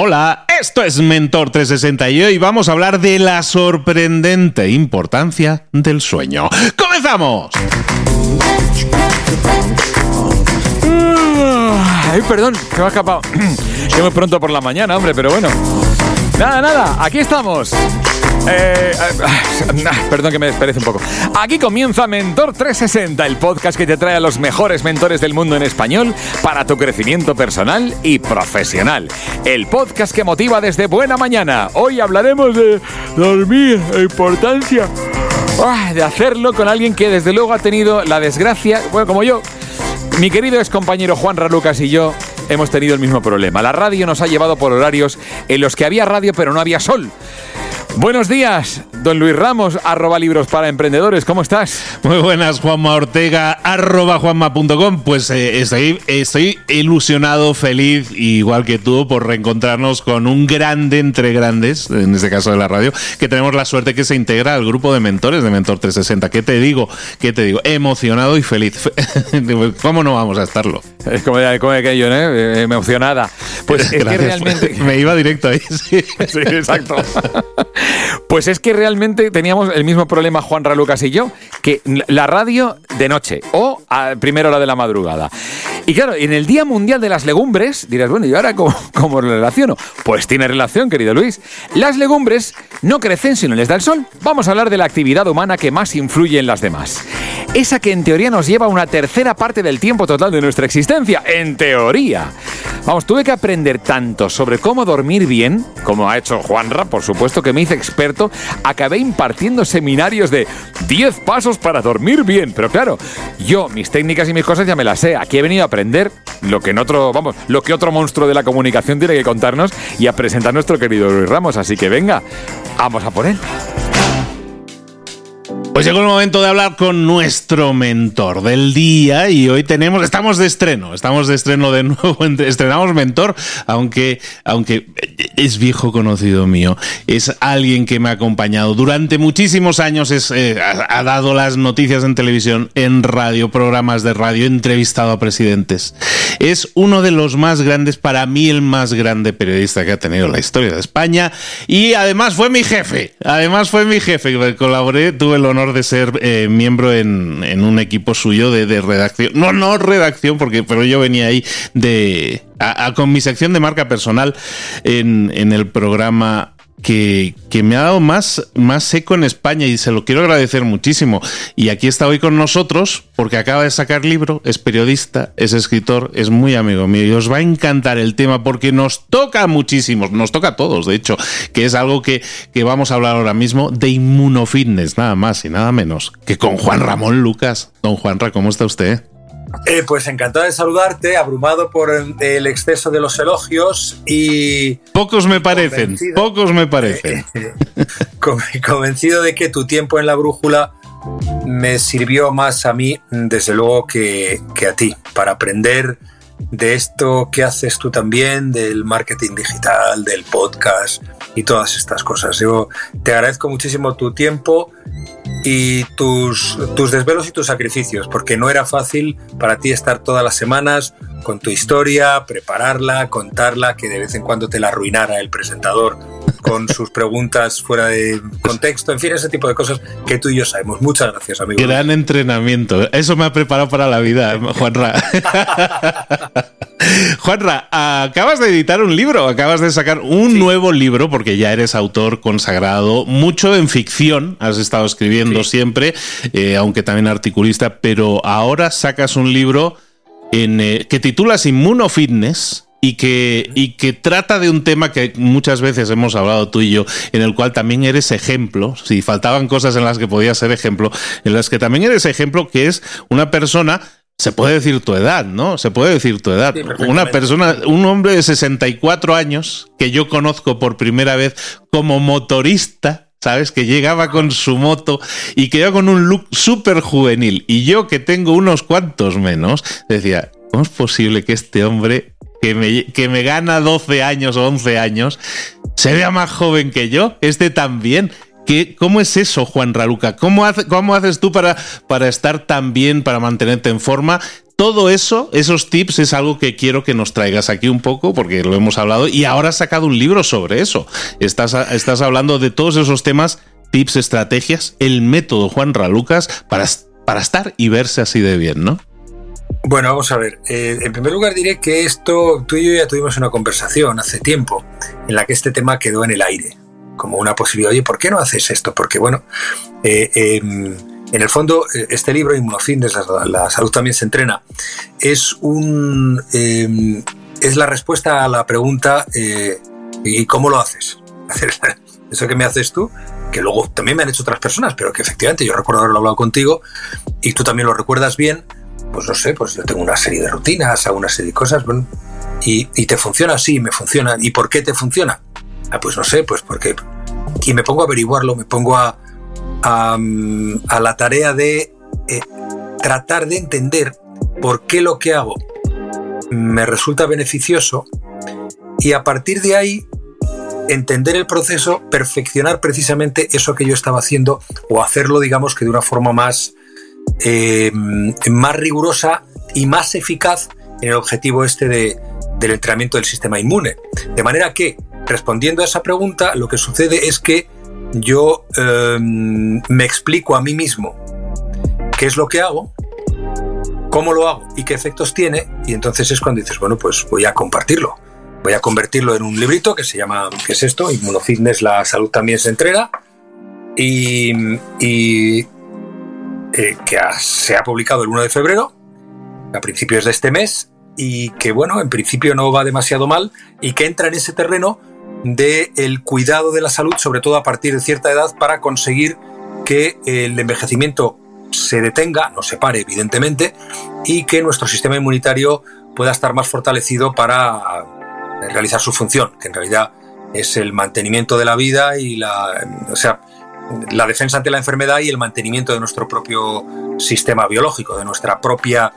hola, esto es Mentor 360 y hoy vamos a hablar de la sorprendente importancia del sueño. ¡Comenzamos! Ay, perdón, que me ha escapado. que muy pronto por la mañana, hombre, pero bueno. Nada, nada, aquí estamos. Eh, eh, perdón que me desperece un poco. Aquí comienza Mentor 360, el podcast que te trae a los mejores mentores del mundo en español para tu crecimiento personal y profesional. El podcast que motiva desde buena mañana. Hoy hablaremos de dormir, la importancia ah, de hacerlo con alguien que desde luego ha tenido la desgracia, bueno, como yo. Mi querido ex compañero Juan Ralucas y yo hemos tenido el mismo problema. La radio nos ha llevado por horarios en los que había radio pero no había sol. Buenos días, don Luis Ramos, arroba libros para emprendedores, ¿cómo estás? Muy buenas, Juanma Ortega, arroba juanma.com. Pues eh, estoy, estoy ilusionado, feliz, igual que tú, por reencontrarnos con un grande entre grandes, en este caso de la radio, que tenemos la suerte que se integra al grupo de mentores de Mentor 360. ¿Qué te digo? ¿Qué te digo? Emocionado y feliz. ¿Cómo no vamos a estarlo? Es como, como aquello, ¿eh? Emocionada. Pues es que realmente... Me iba directo ahí, sí. sí exacto. Pues es que realmente teníamos el mismo problema Juan Ralucas y yo, que la radio de noche o a primera hora de la madrugada. Y claro, en el Día Mundial de las Legumbres, dirás, bueno, ¿y ahora cómo, cómo lo relaciono? Pues tiene relación, querido Luis. Las legumbres no crecen si no les da el sol. Vamos a hablar de la actividad humana que más influye en las demás. Esa que en teoría nos lleva una tercera parte del tiempo total de nuestra existencia. En teoría. Vamos, tuve que aprender tanto sobre cómo dormir bien, como ha hecho Juanra, por supuesto que me experto, acabé impartiendo seminarios de 10 pasos para dormir bien. Pero claro, yo mis técnicas y mis cosas ya me las sé. Aquí he venido a aprender lo que en otro, vamos, lo que otro monstruo de la comunicación tiene que contarnos y a presentar nuestro querido Luis Ramos. Así que venga, vamos a por él. Pues llegó el momento de hablar con nuestro mentor del día y hoy tenemos, estamos de estreno, estamos de estreno de nuevo, estrenamos mentor, aunque, aunque es viejo conocido mío, es alguien que me ha acompañado durante muchísimos años, es, eh, ha, ha, dado las noticias en televisión, en radio, programas de radio, entrevistado a presidentes. Es uno de los más grandes, para mí el más grande periodista que ha tenido la historia de España y además fue mi jefe, además fue mi jefe, colaboré, tuve el honor de ser eh, miembro en, en, un equipo suyo de, de, redacción. No, no redacción, porque pero yo venía ahí de a, con mi sección de marca personal en, en el programa que, que, me ha dado más, más seco en España y se lo quiero agradecer muchísimo. Y aquí está hoy con nosotros porque acaba de sacar libro, es periodista, es escritor, es muy amigo mío y os va a encantar el tema porque nos toca muchísimo, nos toca a todos, de hecho, que es algo que, que vamos a hablar ahora mismo de inmunofitness, nada más y nada menos que con Juan Ramón Lucas. Don Juanra, ¿cómo está usted? Eh, pues encantado de saludarte, abrumado por el exceso de los elogios y... Pocos me parecen, pocos me parecen. Convencido de que tu tiempo en la brújula me sirvió más a mí, desde luego, que, que a ti, para aprender de esto que haces tú también, del marketing digital, del podcast y todas estas cosas. Yo te agradezco muchísimo tu tiempo y tus, tus desvelos y tus sacrificios, porque no era fácil para ti estar todas las semanas con tu historia, prepararla, contarla, que de vez en cuando te la arruinara el presentador con sus preguntas fuera de contexto, en fin, ese tipo de cosas que tú y yo sabemos. Muchas gracias, amigo. Gran entrenamiento. Eso me ha preparado para la vida, Juanra. Juanra, acabas de editar un libro, acabas de sacar un sí. nuevo libro, porque ya eres autor consagrado, mucho en ficción, has estado escribiendo sí. siempre, eh, aunque también articulista, pero ahora sacas un libro en, eh, que titulas Inmunofitness y que, y que trata de un tema que muchas veces hemos hablado tú y yo, en el cual también eres ejemplo, si faltaban cosas en las que podías ser ejemplo, en las que también eres ejemplo, que es una persona se puede decir tu edad, ¿no? Se puede decir tu edad. Sí, una persona, un hombre de 64 años que yo conozco por primera vez como motorista, ¿sabes? Que llegaba con su moto y que iba con un look súper juvenil. Y yo que tengo unos cuantos menos, decía, ¿cómo es posible que este hombre que me, que me gana 12 años o 11 años se vea más joven que yo? Este también. ¿Qué, ¿Cómo es eso, Juan Raluca? ¿Cómo, hace, cómo haces tú para, para estar tan bien, para mantenerte en forma, todo eso, esos tips, es algo que quiero que nos traigas aquí un poco, porque lo hemos hablado, y ahora has sacado un libro sobre eso. Estás, estás hablando de todos esos temas, tips, estrategias, el método Juan Ralucas para, para estar y verse así de bien, ¿no? Bueno, vamos a ver. Eh, en primer lugar diré que esto, tú y yo ya tuvimos una conversación hace tiempo en la que este tema quedó en el aire, como una posibilidad. Oye, ¿por qué no haces esto? Porque bueno, eh, em, en el fondo, eh, este libro, Inmunofitness, la, la salud también se entrena, es, un, em, es la respuesta a la pregunta eh, ¿y cómo lo haces? Eso que me haces tú, que luego también me han hecho otras personas, pero que efectivamente yo recuerdo haberlo hablado contigo y tú también lo recuerdas bien, pues no sé, pues yo tengo una serie de rutinas, hago una serie de cosas, bueno, y, y te funciona así, me funciona. ¿Y por qué te funciona? Ah, pues no sé, pues porque... Y me pongo a averiguarlo, me pongo a, a, la tarea de eh, tratar de entender por qué lo que hago me resulta beneficioso y a partir de ahí entender el proceso, perfeccionar precisamente eso que yo estaba haciendo o hacerlo, digamos, que de una forma más, eh, más rigurosa y más eficaz en el objetivo este de, del entrenamiento del sistema inmune. De manera que, respondiendo a esa pregunta, lo que sucede es que yo em, me explico a mí mismo qué es lo que hago, cómo lo hago y qué efectos tiene, y entonces es cuando dices, bueno, pues voy a compartirlo. Voy a convertirlo en un librito que se llama, ¿qué es esto? Inmunofitness, la salud también se entrena. Y, y eh, que se ha publicado el 1 de febrero, a principios de este mes, y que, bueno, en principio no va demasiado mal, y que entra en ese terreno del cuidado de la salud, sobre todo a partir de cierta edad, para conseguir que el envejecimiento se detenga, no se pare evidentemente, y que nuestro sistema inmunitario pueda estar más fortalecido para realizar su función, que en realidad es el mantenimiento de la vida y la, o sea, la defensa ante la enfermedad y el mantenimiento de nuestro propio sistema biológico, de nuestra propia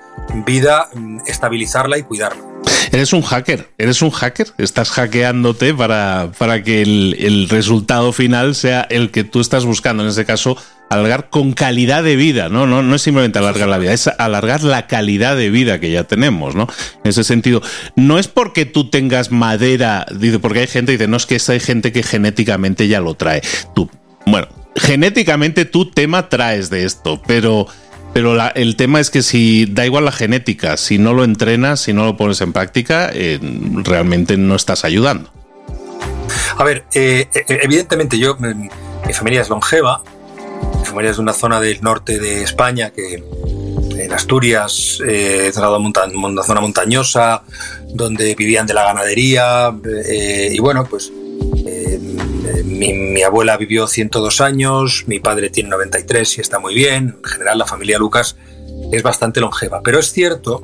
vida, estabilizarla y cuidarla. Eres un hacker, eres un hacker, estás hackeándote para, para que el, resultado final sea el que tú estás buscando, en este caso, alargar con calidad de vida, ¿no? No, no es simplemente alargar la vida, es alargar la calidad de vida que ya tenemos, ¿no? En ese sentido, no es porque tú tengas madera, porque hay gente que dice, no es que hay gente que genéticamente ya lo trae. Tú, bueno, genéticamente tú tema traes de esto, pero pero el tema es que si da igual la genética, si no lo entrenas, si no lo pones en práctica, eh, realmente no estás ayudando. A ver, eh, eh, evidentemente yo, mi familia es longeva, mi familia es de una zona del norte de España que en Asturias, eh, una zona montañosa, donde vivían de la ganadería, y bueno, pues mi, abuela vivió 102 años, mi padre tiene 93 y está muy bien. En general, la familia Lucas es bastante longeva. Pero es cierto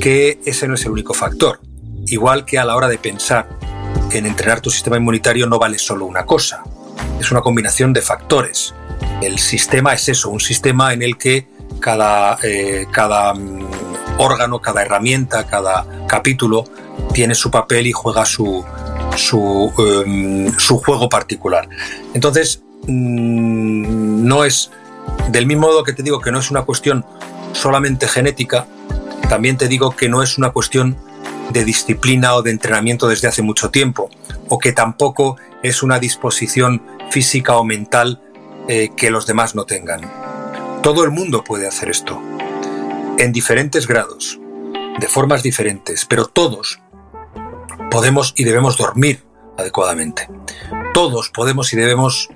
que ese no es el único factor. Igual que a la hora de pensar en entrenar tu sistema inmunitario no vale solo una cosa. Es una combinación de factores. El sistema es eso, un sistema en el que cada, eh, cada mm, órgano, cada herramienta, cada capítulo tiene su papel y juega su, su, em, su juego particular. Entonces, mm, no es, del mismo modo que te digo que no es una cuestión solamente genética, también te digo que no es una cuestión de disciplina o de entrenamiento desde hace mucho tiempo, o que tampoco es una disposición física o mental eh, que los demás no tengan. Todo el mundo puede hacer esto, en diferentes grados, de formas diferentes, pero todos podemos y debemos dormir adecuadamente. Todos podemos y debemos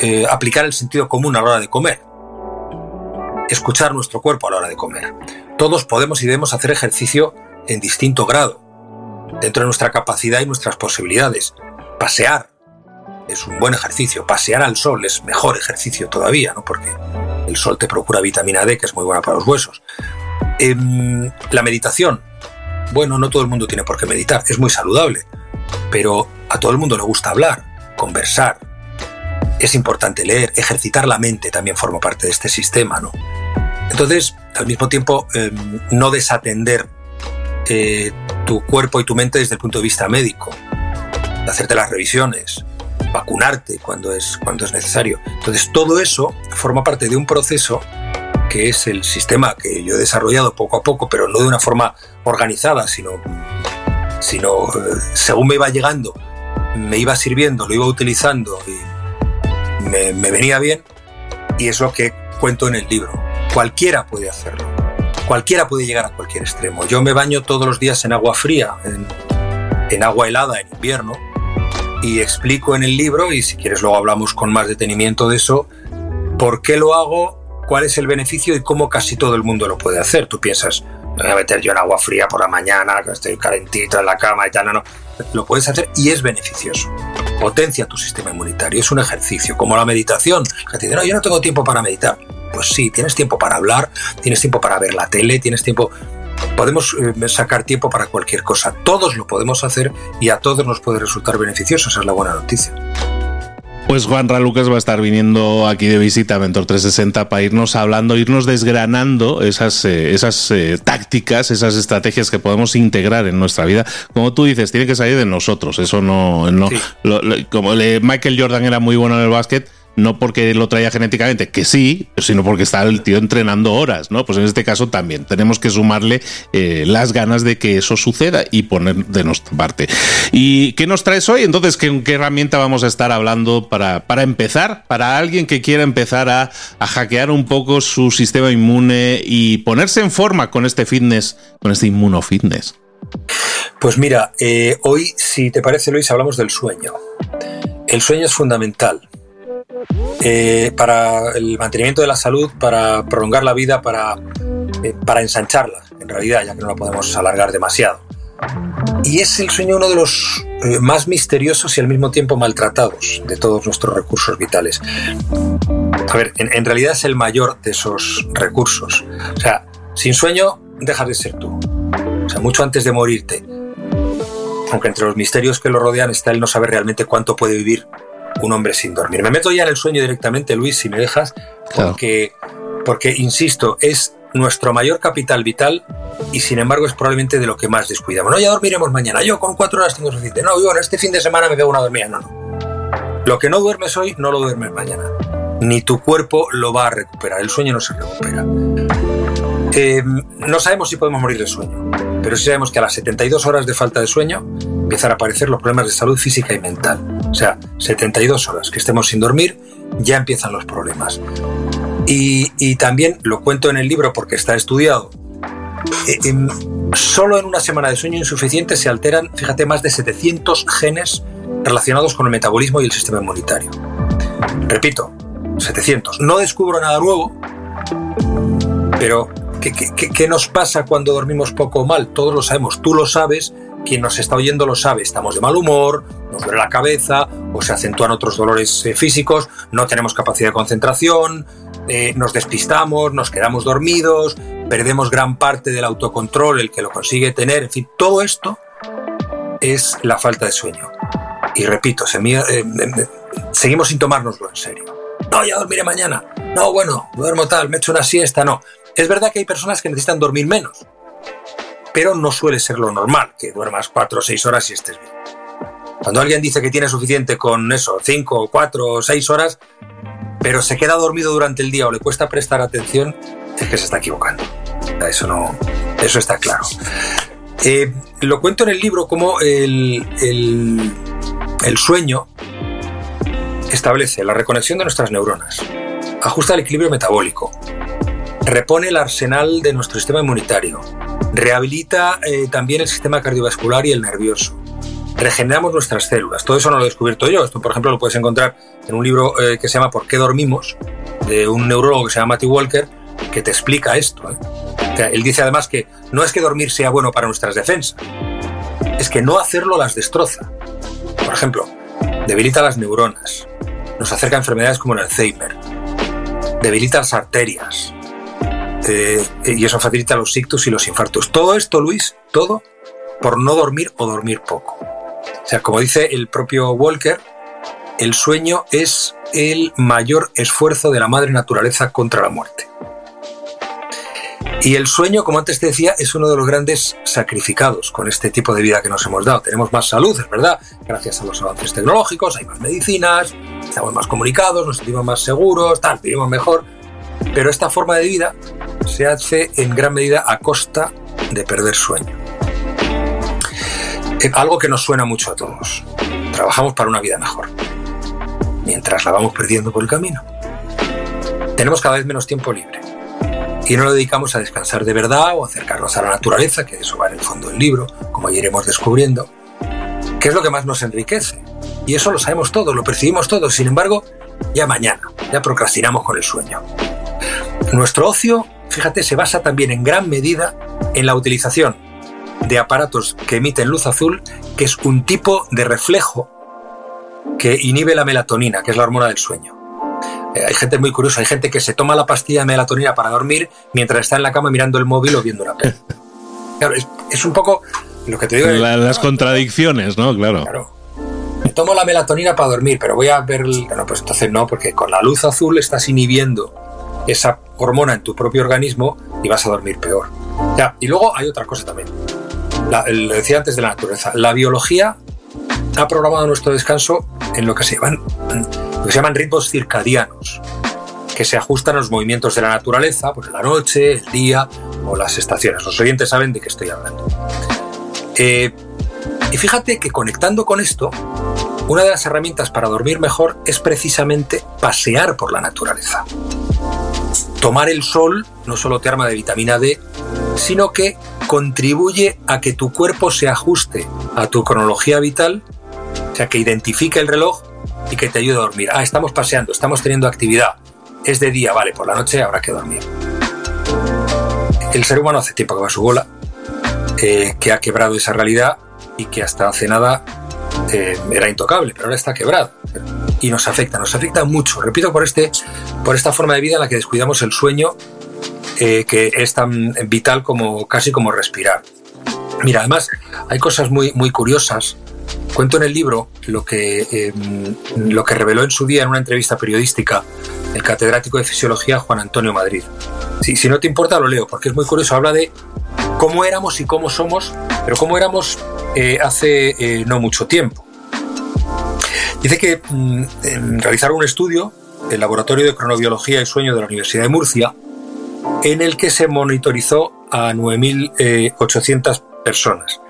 eh, aplicar el sentido común a la hora de comer. Escuchar nuestro cuerpo a la hora de comer. Todos podemos y debemos hacer ejercicio en distinto grado, dentro de nuestra capacidad y nuestras posibilidades. Pasear es un buen ejercicio. Pasear al sol es mejor ejercicio todavía, ¿no? Porque el sol te procura vitamina D, que es muy buena para los huesos. Em, la meditación bueno, no todo el mundo tiene por qué meditar, es muy saludable, pero a todo el mundo le gusta hablar, conversar. Es importante leer, ejercitar la mente también forma parte de este sistema, ¿no? Entonces, al mismo tiempo, em, no desatender eh, tu cuerpo y tu mente desde el punto de vista médico, hacerte las revisiones, vacunarte cuando es, cuando es necesario. Entonces, todo eso forma parte de un proceso que es el sistema que yo he desarrollado poco a poco, pero no de una forma organizada, sino, sino eh, según me iba llegando, me iba sirviendo, lo iba utilizando y me, venía bien, y es lo que cuento en el libro. Cualquiera puede hacerlo. Cualquiera puede llegar a cualquier extremo. Yo me baño todos los días en agua fría, en agua helada en invierno, y explico en el libro, y si quieres luego hablamos con más detenimiento de eso, por qué lo hago, cuál es el beneficio y cómo casi todo el mundo lo puede hacer. Tú piensas, me voy a meter yo en agua fría por la mañana, que estoy calentito en la cama y tal, no, no. Lo puedes hacer y es beneficioso. Potencia tu sistema inmunitario, es un ejercicio, como la meditación. Que te dice, no, yo no tengo tiempo para meditar. Pues sí, tienes tiempo para hablar, tienes tiempo para ver la tele, tienes tiempo podemos eh, sacar tiempo para cualquier cosa. Todos lo podemos hacer y a todos nos puede resultar beneficioso. Esa es la buena noticia. Pues Juan Ralucas va a estar viniendo aquí de visita a Mentor 360 para irnos hablando, irnos desgranando esas, eh, esas eh, tácticas, esas estrategias que podemos integrar en nuestra vida. Como tú dices, tiene que salir de nosotros. Eso no, no como Michael Jordan era muy bueno en el básquet, no porque lo traía genéticamente, que sí, sino porque está el tío entrenando horas, ¿no? Pues en este caso también tenemos que sumarle eh, las ganas de que eso suceda y poner de nuestra parte. ¿Y qué nos traes hoy? Entonces, ¿qué, qué herramienta vamos a estar hablando para, para empezar? Para alguien que quiera empezar a, a, hackear un poco su sistema inmune y ponerse en forma con este fitness, con este inmunofitness. Pues mira, eh, hoy, si te parece, Luis, hablamos del sueño. El sueño es fundamental eh, para el mantenimiento de la salud, para prolongar la vida, para, eh, para ensancharla, en realidad, ya que no la podemos alargar demasiado. Y es el sueño uno de los eh, más misteriosos y al mismo tiempo maltratados de todos nuestros recursos vitales. A ver, en, en realidad es el mayor de esos recursos. O sea, sin sueño dejas de ser tú. O sea, mucho antes de morirte. Aunque entre los misterios que lo rodean está el no saber realmente cuánto puede vivir un hombre sin dormir. Me meto ya en el sueño directamente, Luis, si me dejas, porque, porque insisto, es nuestro mayor capital vital y sin embargo es probablemente de lo que más descuidamos. No, ya dormiremos mañana, yo con cuatro horas tengo suficiente. No, bueno, este fin de semana me veo una dormida. No, no. Lo que no duermes hoy, no lo duermes mañana. Ni tu cuerpo lo va a recuperar. El sueño no se recupera. Eh, no sabemos si podemos morir de sueño, pero sí sabemos que a las 72 horas de falta de sueño empiezan a aparecer los problemas de salud física y mental. O sea, 72 horas que estemos sin dormir, ya empiezan los problemas. Y, también lo cuento en el libro porque está estudiado. Eh, solo en una semana de sueño insuficiente se alteran, fíjate, más de 700 genes relacionados con el metabolismo y el sistema inmunitario. Repito, 700. No descubro nada nuevo, pero ¿qué, qué, qué nos pasa cuando dormimos poco o mal? Todos lo sabemos, tú lo sabes, quien nos está oyendo lo sabe, estamos de mal humor, nos duele la cabeza o se acentúan otros dolores eh, físicos, no tenemos capacidad de concentración, eh, nos despistamos, nos quedamos dormidos, perdemos gran parte del autocontrol, el que lo consigue tener, en fin, todo esto es la falta de sueño. Y repito, eh, seguimos sin tomárnoslo en serio. No, ya dormiré mañana. No, bueno, duermo tal, me echo una siesta, no. Es verdad que hay personas que necesitan dormir menos pero no suele ser lo normal, que duermas cuatro o seis horas y estés bien. Cuando alguien dice que tiene suficiente con eso, cinco, cuatro o seis horas, pero se queda dormido durante el día o le cuesta prestar atención, es que se está equivocando. Eso no, eso está claro. Eh, lo cuento en el libro como el, el, el sueño establece la reconexión de nuestras neuronas, ajusta el equilibrio metabólico, repone el arsenal de nuestro sistema inmunitario, Rehabilita eh, también el sistema cardiovascular y el nervioso. Regeneramos nuestras células. Todo eso no lo he descubierto yo. Esto, por ejemplo, lo puedes encontrar en un libro eh, que se llama ¿Por qué dormimos? de un neurólogo que se llama Matthew Walker, que te explica esto. ¿eh? él dice además que no es que dormir sea bueno para nuestras defensas, es que no hacerlo las destroza. Por ejemplo, debilita las neuronas, nos acerca a enfermedades como el Alzheimer, debilita las arterias, eh, y eso facilita los ictus y los infartos. Todo esto, Luis, todo por no dormir o dormir poco. O sea, como dice el propio Walker, el sueño es el mayor esfuerzo de la madre naturaleza contra la muerte. Y el sueño, como antes te decía, es uno de los grandes sacrificados con este tipo de vida que nos hemos dado. Tenemos más salud, es verdad, gracias a los avances tecnológicos, hay más medicinas, estamos más comunicados, nos sentimos más seguros, tal, vivimos mejor Pero esta forma de vida se hace en gran medida a costa de perder sueño. Eh, algo que nos suena mucho a todos. Trabajamos para una vida mejor, mientras la vamos perdiendo por el camino. Tenemos cada vez menos tiempo libre y no lo dedicamos a descansar de verdad o acercarnos a la naturaleza, que eso va en el fondo del libro, como ya iremos descubriendo, que es lo que más nos enriquece. Y eso lo sabemos todos, lo percibimos todos, sin embargo, ya mañana, ya procrastinamos con el sueño. Nuestro ocio, fíjate, se basa también en gran medida en la utilización de aparatos que emiten luz azul, que es un tipo de reflejo que inhibe la melatonina, que es la hormona del sueño. Eh, hay gente muy curiosa, hay gente que se toma la pastilla de melatonina para dormir mientras está en la cama mirando el móvil o viendo una peli. Claro, es, un poco lo que te digo. las contradicciones, ¿no? Claro. Claro. Tomo la melatonina para dormir, pero voy a ver. El... No, pues entonces no, porque con la luz azul estás inhibiendo esa hormona en tu propio organismo y vas a dormir peor. Y luego hay otra cosa también. lo decía antes de la naturaleza. La biología ha programado nuestro descanso en lo que se llaman ritmos circadianos, que se ajustan a los movimientos de la naturaleza, por la noche, el día o las estaciones. Los oyentes saben de qué estoy hablando. Eh, y fíjate que conectando con esto, una de las herramientas para dormir mejor es precisamente pasear por la naturaleza. Tomar el sol no solo te arma de vitamina D, sino que contribuye a que tu cuerpo se ajuste a tu cronología vital, o sea, que identifique el reloj y que te ayude a dormir. Ah, estamos paseando, estamos teniendo actividad. Es de día, vale, por la noche habrá que dormir. El ser humano hace tiempo que va a su bola, eh, que ha quebrado esa realidad y que hasta hace nada eh, era intocable, pero ahora está quebrado. Y nos afecta, nos afecta mucho. Repito, por, este, por esta forma de vida en la que descuidamos el sueño, eh, que es tan vital como casi como respirar. Mira, además hay cosas muy, muy curiosas Cuento en el libro lo que, em, lo que reveló en su día en una entrevista periodística el catedrático de Fisiología Juan Antonio Madrid. Si, si no te importa, lo leo, porque es muy curioso. Habla de cómo éramos y cómo somos, pero cómo éramos eh, hace eh, no mucho tiempo. Dice que mm, realizaron un estudio, el Laboratorio de Cronobiología y Sueño de la Universidad de Murcia, en el que se monitorizó a 9.800 personas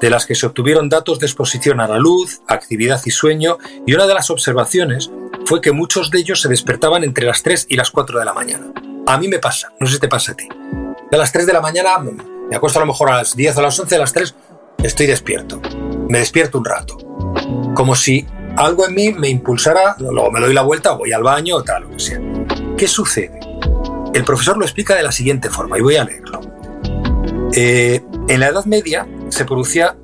de las que se obtuvieron datos de exposición a la luz, actividad y sueño, y una de las observaciones fue que muchos de ellos se despertaban entre las 3 y las 4 de la mañana. A mí me pasa, no sé si te pasa a ti. A las 3 de la mañana me acuesto a lo mejor a las 10 o a las 11, a las 3 estoy despierto. Me despierto un rato. Como si algo en mí me impulsara, luego me doy la vuelta, voy al baño o tal, lo que sea. ¿Qué sucede? El profesor lo explica de la siguiente forma, y voy a leerlo. Eh, en la Edad Media se producía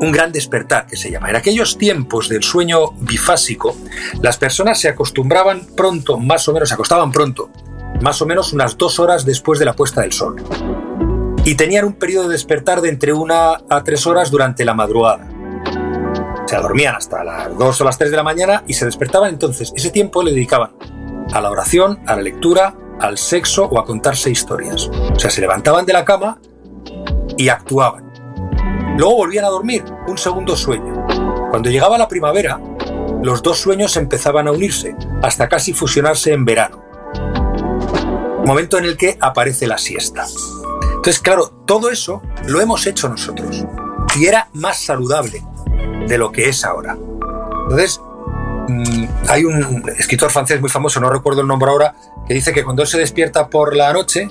un gran despertar, que se llama. En aquellos tiempos del sueño bifásico, las personas se acostumbraban pronto, más o menos, se acostaban pronto, más o menos unas dos horas después de la puesta del sol. Y tenían un periodo de despertar de entre una a tres horas durante la madrugada. Sea, dormían hasta las dos o las tres de la mañana y se despertaban entonces. Ese tiempo le dedicaban a la oración, a la lectura, al sexo o a contarse historias. O sea, se levantaban de la cama y actuaban. Luego volvían a dormir, un segundo sueño. Cuando llegaba la primavera, los dos sueños empezaban a unirse, hasta casi fusionarse en verano. Momento en el que aparece la siesta. Entonces, claro, todo eso lo hemos hecho nosotros. Y era más saludable de lo que es ahora. Entonces, mm, hay un escritor francés muy famoso, no recuerdo el nombre ahora, que dice que cuando se despierta por la noche,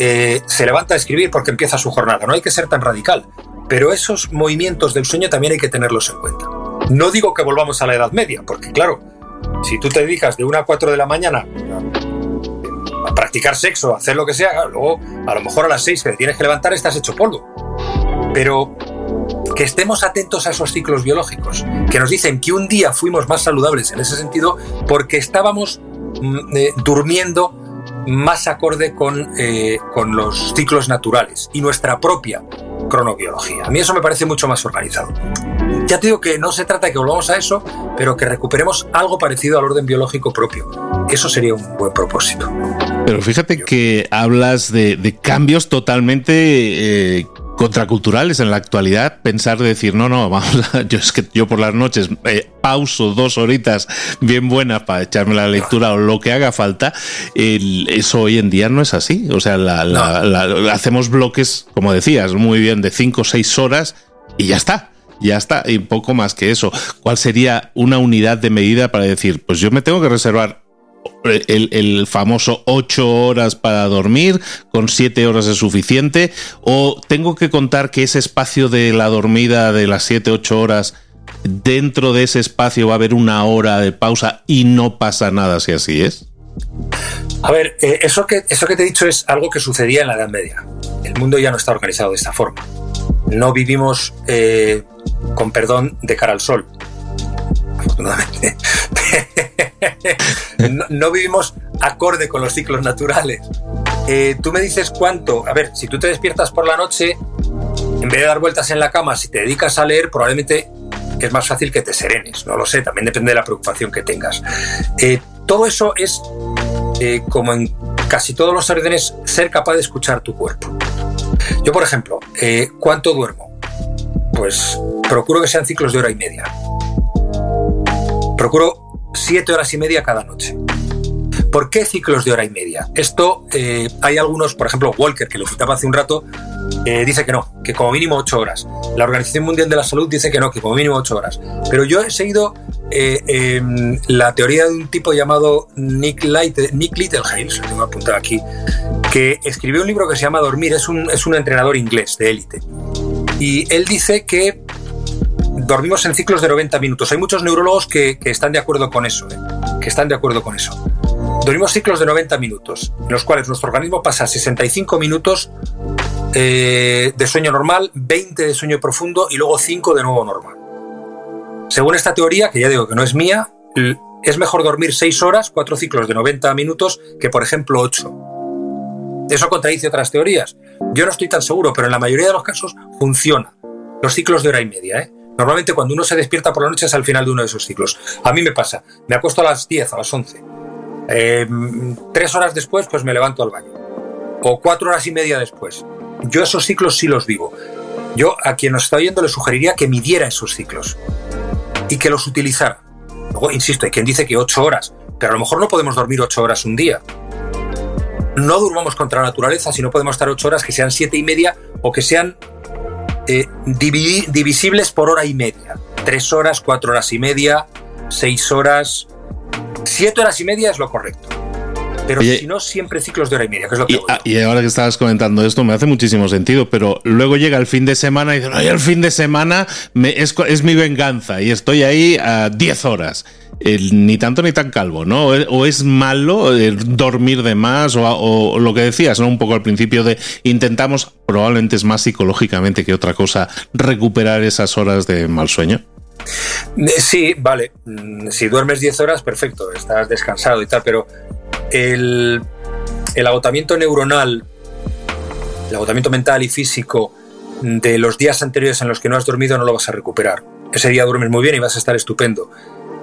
eh, se levanta a escribir porque empieza su jornada. No hay que ser tan radical, pero esos movimientos del sueño también hay que tenerlos en cuenta. No digo que volvamos a la Edad Media, porque claro, si tú te dedicas de una a 4 de la mañana a practicar sexo, a hacer lo que sea, luego a lo mejor a las 6 que te tienes que levantar estás hecho polvo. Pero que estemos atentos a esos ciclos biológicos, que nos dicen que un día fuimos más saludables en ese sentido porque estábamos mm, eh, durmiendo más acorde con, eh, con los ciclos naturales y nuestra propia cronobiología. A mí eso me parece mucho más organizado. Ya te digo que no se trata de que volvamos a eso, pero que recuperemos algo parecido al orden biológico propio. Eso sería un buen propósito. Pero fíjate que hablas de, cambios totalmente... Eh, contraculturales en la actualidad pensar de decir, no, no, vamos a, yo es que yo por las noches eh, pauso dos horitas bien buenas para echarme la lectura o lo que haga falta, eso hoy en día no es así. O sea, hacemos bloques, como decías, muy bien, de cinco o seis horas y ya está. Ya está, y poco más que eso. ¿Cuál sería una unidad de medida para decir, pues yo me tengo que reservar el, famoso 8 horas para dormir, con 7 horas es suficiente, o tengo que contar que ese espacio de la dormida de las 7, 8 horas, dentro de ese espacio va a haber una hora de pausa y no pasa nada si así es? A ver, eh, eso, que, eso que te he dicho es algo que sucedía en la Edad Media. El mundo ya no está organizado de esta forma. No vivimos, eh, con perdón, de cara al sol afortunadamente. no, vivimos acorde con los ciclos naturales. Eh, tú me dices cuánto. A ver, si tú te despiertas por la noche, en vez de dar vueltas en la cama, si te dedicas a leer, probablemente es más fácil que te serenes. No lo sé, también depende de la preocupación que tengas. Eh, todo eso es, eh, como en casi todos los órdenes, ser capaz de escuchar tu cuerpo. Yo, por ejemplo, ¿cuánto duermo? Pues procuro que sean ciclos de hora y media. Procuro siete horas y media cada noche. ¿Por qué ciclos de hora y media? Esto eh, hay algunos, por ejemplo, Walker, que lo citaba hace un rato, eh, dice que no, que como mínimo ocho horas. La Organización Mundial de la Salud dice que no, que como mínimo ocho horas. Pero yo he seguido eh, em, la teoría de un tipo llamado Nick, Light, Nick Littlehale, lo tengo apuntado aquí, que escribió un libro que se llama Dormir, es un, es un entrenador inglés de élite. Y él dice que dormimos en ciclos de 90 minutos. Hay muchos neurólogos que, están de acuerdo con eso, ¿eh? que están de acuerdo con eso. Dormimos ciclos de 90 minutos, en los cuales nuestro organismo pasa 65 minutos eh, de sueño normal, 20 de sueño profundo y luego 5 de nuevo normal. Según esta teoría, que ya digo que no es mía, es mejor dormir 6 horas, 4 ciclos de 90 minutos, que por ejemplo 8. Eso contradice otras teorías. Yo no estoy tan seguro, pero en la mayoría de los casos funciona. Los ciclos de hora y media, ¿eh? Normalmente cuando uno se despierta por la noche es al final de uno de esos ciclos. A mí me pasa, me acuesto a las 10, a las 11. Eh, tres horas después pues me levanto al baño. O cuatro horas y media después. Yo esos ciclos sí los vivo. Yo a quien nos está oyendo le sugeriría que midiera esos ciclos y que los utilizara. Luego, insisto, hay quien dice que ocho horas, pero a lo mejor no podemos dormir ocho horas un día. No durmamos contra la naturaleza si no podemos estar ocho horas que sean siete y media o que sean eh, divisibles por hora y media. Tres horas, cuatro horas y media, seis horas, siete horas y media es lo correcto. Pero si no, siempre ciclos de hora y media, que es lo que y, ah, y, ahora que estabas comentando esto, me hace muchísimo sentido, pero luego llega el fin de semana y dicen, ay, el fin de semana es, es mi venganza y estoy ahí a 10 horas ni tanto ni tan calvo, ¿no? O es malo dormir de más, o, lo que decías, ¿no? Un poco al principio de intentamos, probablemente es más psicológicamente que otra cosa, recuperar esas horas de mal sueño. Eh, sí, vale. Mm, si duermes 10 horas, perfecto, estás descansado y tal, pero el, el agotamiento neuronal, el agotamiento mental y físico de los días anteriores en los que no has dormido no lo vas a recuperar. Ese día duermes muy bien y vas a estar estupendo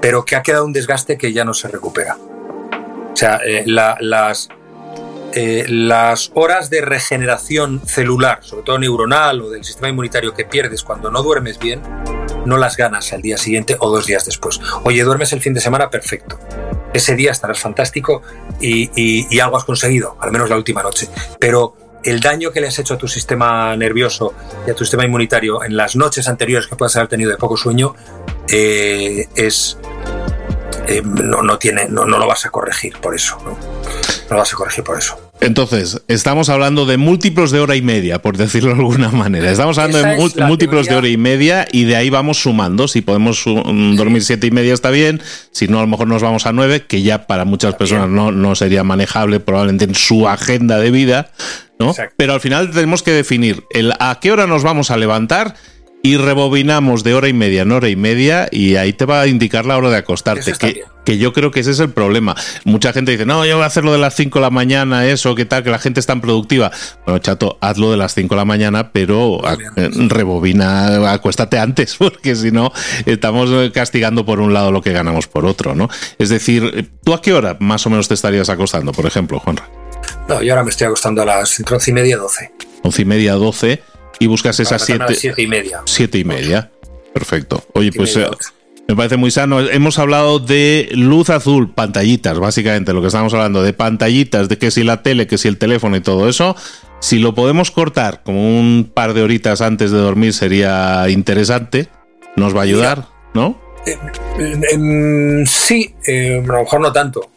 pero que ha quedado un desgaste que ya no se recupera. O sea, eh, las, eh, las horas de regeneración celular, sobre todo neuronal o del sistema inmunitario que pierdes cuando no duermes bien, no las ganas al día siguiente o dos días después. Oye, duermes el fin de semana, perfecto. Ese día estarás fantástico y, algo has conseguido, al menos la última noche. Pero el daño que le has hecho a tu sistema nervioso y a tu sistema inmunitario en las noches anteriores que puedas haber tenido de poco sueño eh, es eh, no, no, tiene no, no, lo vas a corregir por eso no, no lo vas a corregir por eso entonces, estamos hablando de múltiplos de hora y media, por decirlo de alguna manera. Estamos hablando de múltiplos de hora y media y de ahí vamos sumando. Si podemos dormir siete y media está bien, si no, a lo mejor nos vamos a nueve, que ya para muchas personas no, no sería manejable probablemente en su agenda de vida, ¿no? Pero al final tenemos que definir el a qué hora nos vamos a levantar y rebobinamos de hora y media en hora y media y ahí te va a indicar la hora de acostarte. Que, que, yo creo que ese es el problema. Mucha gente dice, no, yo voy a hacerlo de las 5 de la mañana, eso, qué tal, que la gente es tan productiva. Bueno, chato, hazlo de las 5 de la mañana, pero eh, rebobina, acuéstate antes, porque si no, estamos castigando por un lado lo que ganamos por otro, ¿no? Es decir, ¿tú a qué hora más o menos te estarías acostando, por ejemplo, Juanra? No, yo ahora me estoy acostando a las 11 y media, 12. 11 y media, 12 Y buscas esas siete, siete y media. siete y media. Perfecto. Oye, Siete pues eh, me parece muy sano. Hemos hablado de luz azul, pantallitas, básicamente lo que estamos hablando, de pantallitas, de que si la tele, que si el teléfono y todo eso. Si lo podemos cortar como un par de horitas antes de dormir sería interesante. Nos va a ayudar, ¿no? Eh, em, sí, eh, a lo mejor no tanto.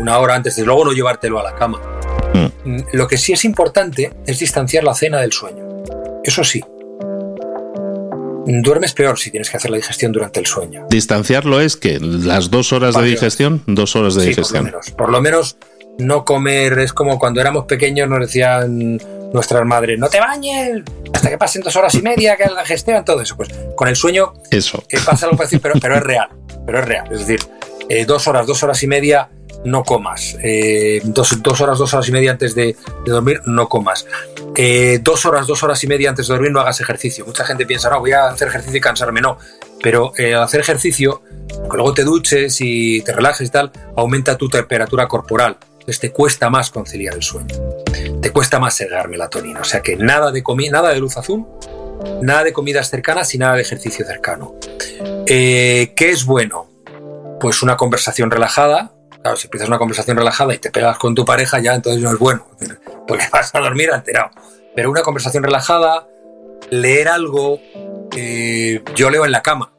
Una hora antes, desde luego no llevártelo a la cama. Mm, Lo que sí es importante es distanciar la cena del sueño. Eso sí. Duermes peor si tienes que hacer la digestión durante el sueño. Distanciarlo es que las dos horas de digestión, dos horas de Sí, por lo digestión. menos. Por lo menos no comer es como cuando éramos pequeños nos decían nuestras madres, no te bañes hasta que pasen dos horas y media, que la gestión, todo eso. Pues con el sueño Eso. eh, pasa algo parecido, pero, pero es real. Pero es real. Es decir, eh, dos horas, dos horas y media no comas. Eh, dos, dos horas, dos horas y media antes de, dormir no comas. Eh, dos horas, dos horas y media antes de dormir no hagas ejercicio. Mucha gente piensa, no, voy a hacer ejercicio y cansarme. No. Pero eh, hacer ejercicio, que luego te duches y te relajes y tal, aumenta tu temperatura corporal. Entonces te cuesta más conciliar el sueño. Te cuesta más segar melatonina. O sea que nada de nada de luz azul, nada de comidas cercanas y nada de ejercicio cercano. ¿Qué es bueno? Pues una conversación relajada. Claro, si empiezas una conversación relajada y te pegas con tu pareja, ya entonces no es bueno, porque vas a dormir alterado. Pero una conversación relajada, leer algo, eh, yo leo en la cama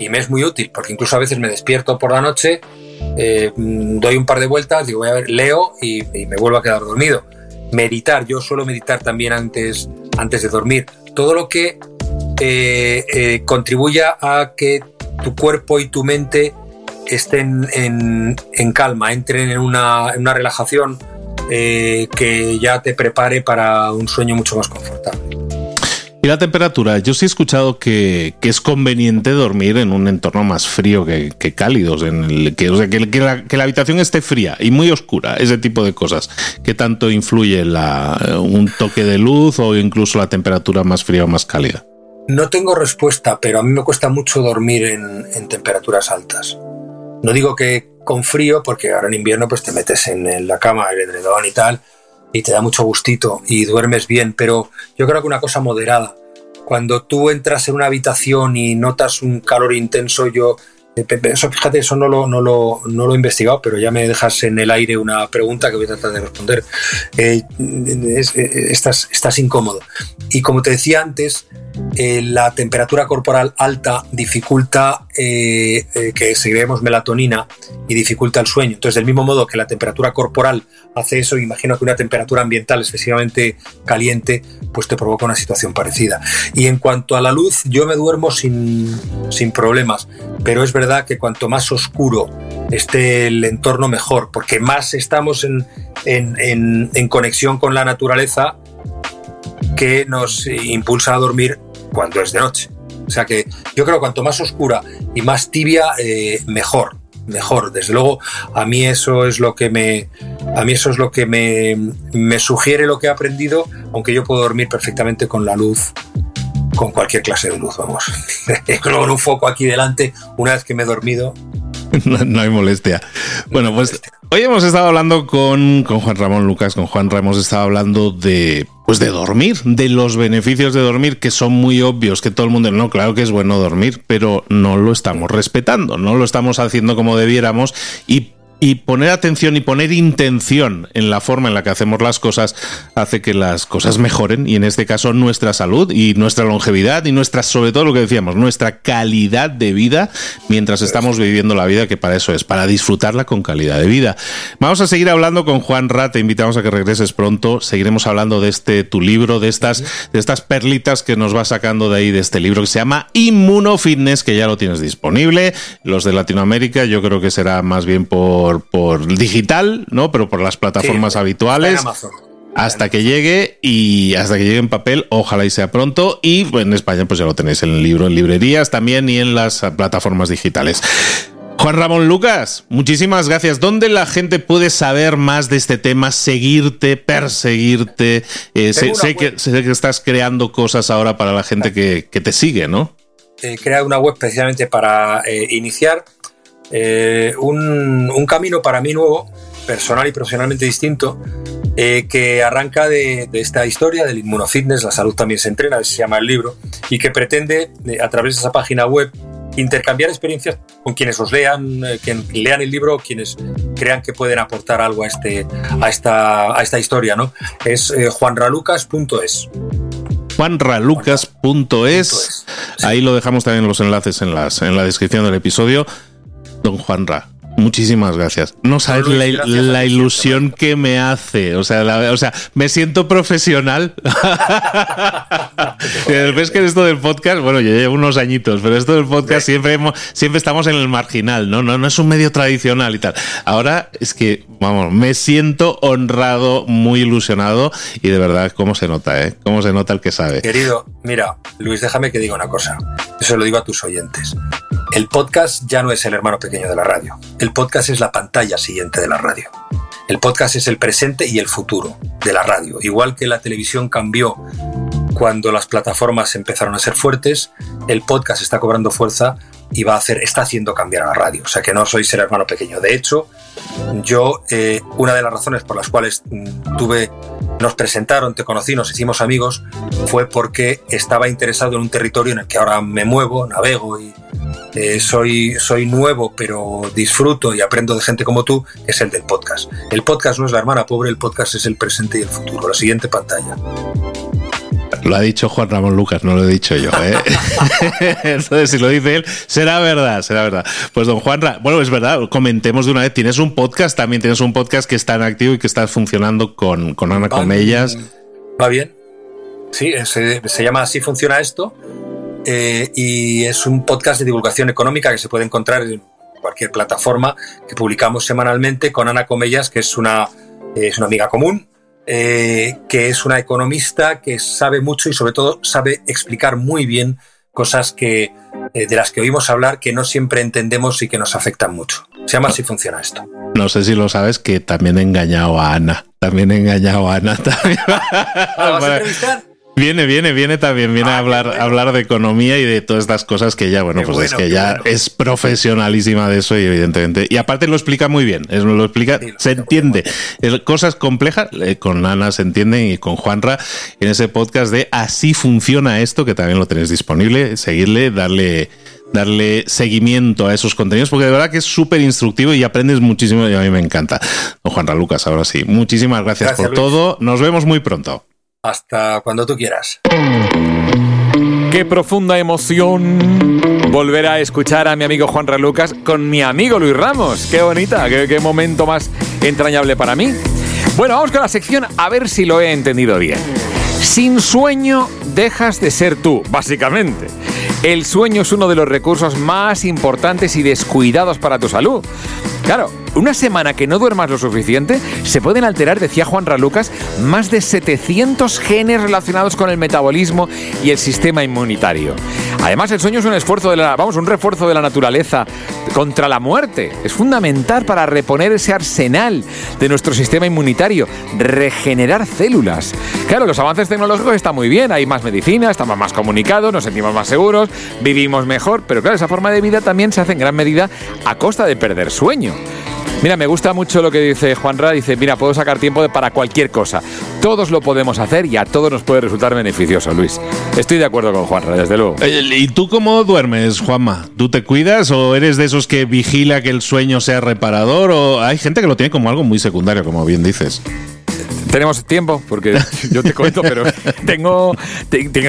y me es muy útil, porque incluso a veces me despierto por la noche, eh, doy un par de vueltas, digo, voy a ver, leo y, me vuelvo a quedar dormido. Meditar, yo suelo meditar también antes, antes de dormir. Todo lo que eh, contribuya a que tu cuerpo y tu mente estén en, en calma, entren en una, en una relajación eh, que ya te prepare para un sueño mucho más confortable. Y la temperatura, yo sí he escuchado que, que es conveniente dormir en un entorno más frío que, que cálidos, en el, que, o sea, que, que la, que la habitación esté fría y muy oscura, ese tipo de cosas. ¿Qué tanto influye la, un toque de luz o incluso la temperatura más fría o más cálida? No tengo respuesta, pero a mí me cuesta mucho dormir en, en temperaturas altas. No digo que con frío, porque ahora en invierno pues te metes en, la cama, el edredón y tal, y te da mucho gustito y duermes bien, pero yo creo que una cosa moderada. Cuando tú entras en una habitación y notas un calor intenso, yo eso fíjate, eso no lo, no, lo, no lo he investigado, pero ya me dejas en el aire una pregunta que voy a tratar de responder. Eh, eh, estás, estás incómodo. Y como te decía antes, eh, la temperatura corporal alta dificulta eh, eh, que segreguemos melatonina y dificulta el sueño. Entonces, del mismo modo que la temperatura corporal hace eso, imagino que una temperatura ambiental excesivamente caliente, pues te provoca una situación parecida. Y en cuanto a la luz, yo me duermo sin, sin problemas, pero es verdad que cuanto más oscuro esté el entorno, mejor, porque más estamos en, en, en, conexión con la naturaleza que nos impulsa a dormir cuando es de noche. O sea que yo creo que cuanto más oscura y más tibia, eh, mejor. Mejor. Desde luego, a mí eso es lo que me. A mí eso es lo que me, me sugiere lo que he aprendido, aunque yo puedo dormir perfectamente con la luz, con cualquier clase de luz, vamos. con un foco aquí delante, una vez que me he dormido, no, hay molestia. Bueno, pues hoy hemos estado hablando con, con, Juan Ramón Lucas, con Juan Ramos, hemos estado hablando de, pues de dormir, de los beneficios de dormir, que son muy obvios, que todo el mundo, no, claro que es bueno dormir, pero no lo estamos respetando, no lo estamos haciendo como debiéramos y y poner atención y poner intención en la forma en la que hacemos las cosas hace que las cosas mejoren y en este caso nuestra salud y nuestra longevidad y nuestra, sobre todo lo que decíamos, nuestra calidad de vida mientras estamos viviendo la vida que para eso es, para disfrutarla con calidad de vida. Vamos a seguir hablando con Juan Rat, te invitamos a que regreses pronto, seguiremos hablando de este tu libro, de estas, de estas perlitas que nos va sacando de ahí de este libro que se llama Inmunofitness, que ya lo tienes disponible, los de Latinoamérica yo creo que será más bien por por, por, digital, ¿no? Pero por las plataformas sí, habituales. Hasta que llegue y hasta que llegue en papel, ojalá y sea pronto. Y pues, en España, pues ya lo tenéis en el libro, en librerías también y en las plataformas digitales. Juan Ramón Lucas, muchísimas gracias. ¿Dónde la gente puede saber más de este tema, seguirte, perseguirte? Eh, sé, sé, que, sé, que, estás creando cosas ahora para la gente que, que te sigue, ¿no? He creado una web precisamente para eh, iniciar eh, un, un, camino para mí nuevo, personal y profesionalmente distinto, eh, que arranca de, esta historia del inmunofitness, la salud también se entrena, se llama el libro, y que pretende, eh, a través de esa página web, intercambiar experiencias con quienes os lean, eh, quien lean el libro, quienes crean que pueden aportar algo a, este, a, esta, a esta historia. ¿no? Es juanralucas.es juanralucas.es. Ahí lo dejamos también los enlaces en, las, en la descripción del episodio. Don Juanra, Muchísimas gracias. No sabes la, ilusión que me hace. O sea, o sea, me siento profesional. Ves que esto del podcast, bueno, yo llevo unos añitos, pero esto del podcast siempre, siempre estamos en el marginal, ¿no? ¿no? No es un medio tradicional y tal. Ahora es que, vamos, me siento honrado, muy ilusionado y de verdad, ¿cómo se nota, eh? ¿Cómo se nota el que sabe? Querido, mira, Luis, déjame que diga una cosa. Eso lo digo a tus oyentes. El podcast ya no es el hermano pequeño de la radio. El podcast es la pantalla siguiente de la radio. El podcast es el presente y el futuro de la radio. Igual que la televisión cambió cuando las plataformas empezaron a ser fuertes, el podcast está cobrando fuerza y va a hacer, está haciendo cambiar a la radio. O sea que no sois el hermano pequeño. De hecho, yo, eh, una de las razones por las cuales mm, tuve, nos presentaron, te conocí, nos hicimos amigos, fue porque estaba interesado en un territorio en el que ahora me muevo, navego y eh, soy, soy nuevo, pero disfruto y aprendo de gente como tú, es el del podcast. El podcast no es la hermana pobre, el podcast es el presente y el futuro. La siguiente pantalla. Lo ha dicho Juan Ramón Lucas, no lo he dicho yo. ¿eh? Entonces, si lo dice él, será verdad, será verdad. Pues don Juan, bueno, es verdad, comentemos de una vez, tienes un podcast, también tienes un podcast que está en activo y que está funcionando con, con Ana Comellas. Va bien. Sí, se, se llama Así funciona esto eh, y es un podcast de divulgación económica que se puede encontrar en cualquier plataforma que publicamos semanalmente con Ana Comellas, que es una, es una amiga común, eh, que es una economista que sabe mucho y sobre todo sabe explicar muy bien cosas que, eh, de las que oímos hablar que no siempre entendemos y que nos afectan mucho. Se llama Así funciona esto. No sé si lo sabes que también he engañado a Ana. También he engañado a Ana. También. vas a entrevistar? Viene, viene, viene también, viene a ah, hablar, hablar de economía y de todas estas cosas que ya, bueno, pues es que ya es profesionalísima de eso y evidentemente. Y aparte lo explica muy bien, es, lo explica, se entiende. Cosas complejas, eh, con Ana se entienden y con Juanra en ese podcast de Así funciona esto, que también lo tenéis disponible, seguirle, darle darle seguimiento a esos contenidos, porque de verdad que es súper instructivo y aprendes muchísimo y a mí me encanta. Don Juanra Lucas, ahora sí. Muchísimas gracias, por todo. Nos vemos muy pronto. Hasta cuando tú quieras. Qué profunda emoción volver a escuchar a mi amigo Juan Lucas con mi amigo Luis Ramos. Qué bonita, qué, qué momento más entrañable para mí. Bueno, vamos con la sección a ver si lo he entendido bien. Sin sueño dejas de ser tú, básicamente. El sueño es uno de los recursos más importantes y descuidados para tu salud. Claro, una semana que no duermas lo suficiente, se pueden alterar, decía Juan Ralucas, más de 700 genes relacionados con el metabolismo y el sistema inmunitario. Además, el sueño es un esfuerzo de la, vamos, un refuerzo de la naturaleza contra la muerte. Es fundamental para reponer ese arsenal de nuestro sistema inmunitario, regenerar células. Claro, los avances tecnológicos están muy bien, hay más medicina, estamos más comunicados, nos sentimos más seguros, vivimos mejor, pero claro, esa forma de vida también se hace en gran medida a costa de perder sueño. Mira, me gusta mucho lo que dice Juanra. Dice, mira, puedo sacar tiempo para cualquier cosa. Todos lo podemos hacer y a todos nos puede resultar beneficioso, Luis. Estoy de acuerdo con Juanra, desde luego. ¿Y tú cómo duermes, Juanma? ¿Tú te cuidas o eres de esos que vigila que el sueño sea reparador? ¿O hay gente que lo tiene como algo muy secundario, como bien dices? Tenemos tiempo, porque yo te cuento, pero tengo,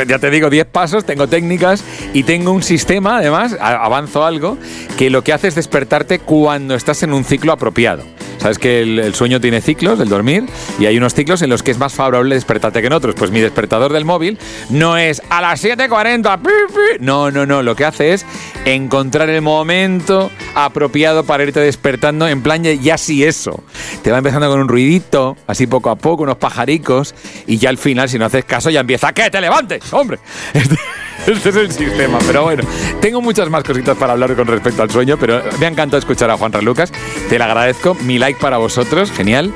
ya te digo, 10 pasos, tengo técnicas y tengo un sistema, además, avanzo algo, que lo que hace es despertarte cuando estás en un ciclo apropiado. Sabes que el, sueño tiene ciclos, el dormir, y hay unos ciclos en los que es más favorable despertarte que en otros. Pues mi despertador del móvil no es a las 7.40, no, no, no, lo que hace es encontrar el momento apropiado para irte despertando en plan ya así eso. Te va empezando con un ruidito, así poco a poco, unos pajaricos, y ya al final, si no haces caso, ya empieza, ¡que te levantes, hombre! Este es el sistema, pero bueno, tengo muchas más cositas para hablar con respecto al sueño, pero me ha encantado escuchar a Juan Lucas. Te lo agradezco, mi like para vosotros, genial.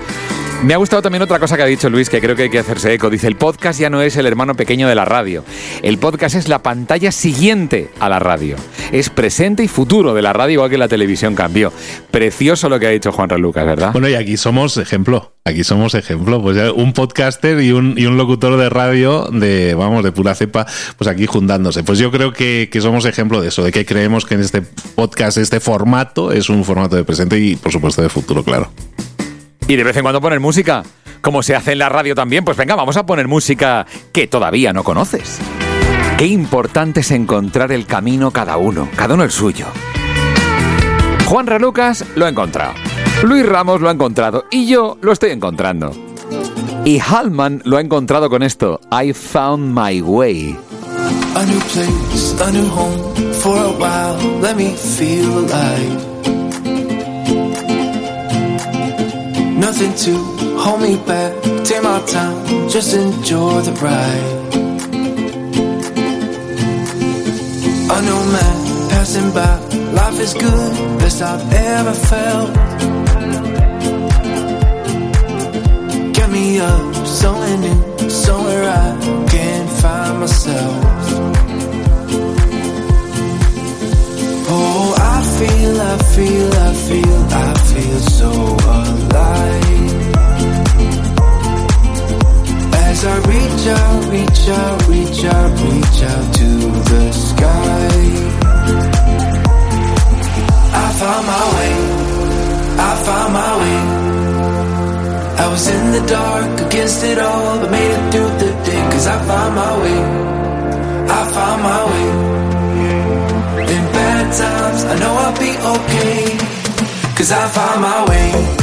Me ha gustado también otra cosa que ha dicho Luis, que creo que hay que hacerse eco. Dice, el podcast ya no es el hermano pequeño de la radio. El podcast es la pantalla siguiente a la radio. es presente y futuro de la radio, igual que la televisión cambió. Precioso lo que ha dicho Juan Lucas, ¿verdad? Bueno, y aquí somos ejemplo. Aquí somos ejemplo. Pues un podcaster y un, locutor de radio de, vamos, de pura cepa, pues aquí juntándose. Pues yo creo que, que somos ejemplo de eso, de que creemos que en este podcast, este formato, es un formato de presente y, por supuesto, de futuro, claro. Y de vez en cuando poner música, como se hace en la radio también. Pues venga, vamos a poner música que todavía no conoces. Qué importante es encontrar el camino cada uno, cada uno el suyo. Juan Ralucas lo ha encontrado. Luis Ramos lo ha encontrado y yo lo estoy encontrando. Y Hallman lo ha encontrado con esto. I found my way. A new place, a new home for a while. Let me feel alive. Nothing to hold me back. Take my time, just enjoy the ride. A new man passing by. Life is good, best I've ever felt. Get me up, somewhere new, somewhere I reach out, reach out, reach out to the sky. I found my way, I found my way. I was in the dark against it all, but made it through the day. Cause I found my way, I found my way. In bad times, I know I'll be okay. Cause I found my way.